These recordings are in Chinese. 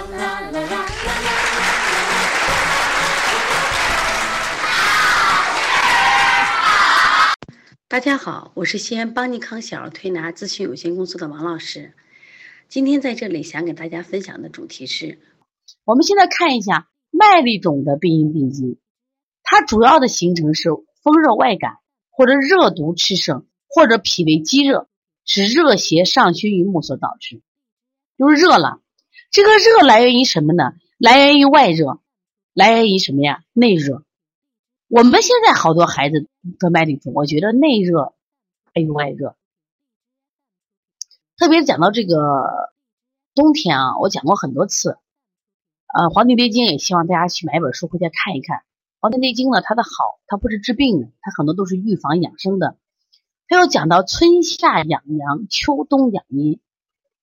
啦啦啦啦啦。大家好，我是西安邦尼康小儿推拿咨询有限公司的王老师。今天在这里想给大家分享的主题是，我们现在看一下麦粒肿的病因病机，它主要的形成是风热外感，或者热毒炽盛，或者脾胃积热，是热邪上熏于目所导致，就是热了，这个热来源于什么呢？来源于外热，来源于什么呀？内热。我们现在好多孩子得麦粒肿，我觉得内热大于外热。特别讲到这个冬天啊，我讲过很多次。呃，《黄帝内经》也希望大家去买本书回家看一看。《黄帝内经》呢，它的好，它不是治病的，它很多都是预防养生的。它又讲到春夏养阳，秋冬养阴。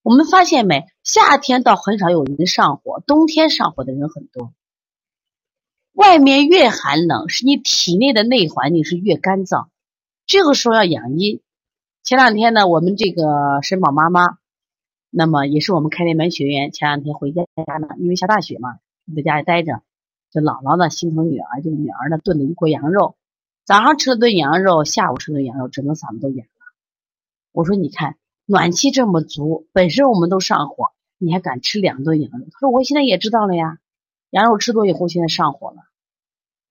我们发现没？夏天倒很少有人上火，冬天上火的人很多。外面越寒冷，是你体内的内环境是越干燥，这个时候要养阴。前两天呢，我们这个沈宝妈妈，那么也是我们开联门学员，前两天回家呢，因为下大雪嘛，在家里待着，这姥姥呢心疼女儿，这个女儿呢炖了一锅羊肉，早上吃了顿羊肉，下午吃了顿羊肉，整个嗓子都哑了。我说你看暖气这么足，本身我们都上火，你还敢吃两顿羊肉？他说我现在也知道了呀。羊肉吃多以后，现在上火了。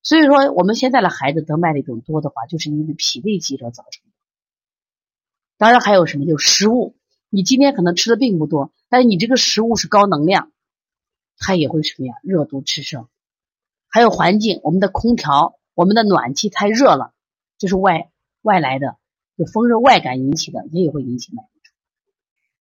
所以说，我们现在的孩子得麦粒肿多的话，就是因为脾胃积热造成的。当然还有什么，就是食物。你今天可能吃的并不多，但是你这个食物是高能量，它也会什么呀？热毒炽盛。还有环境，我们的空调、我们的暖气太热了，这是外外来的，就风热外感引起的，也也会引起麦粒。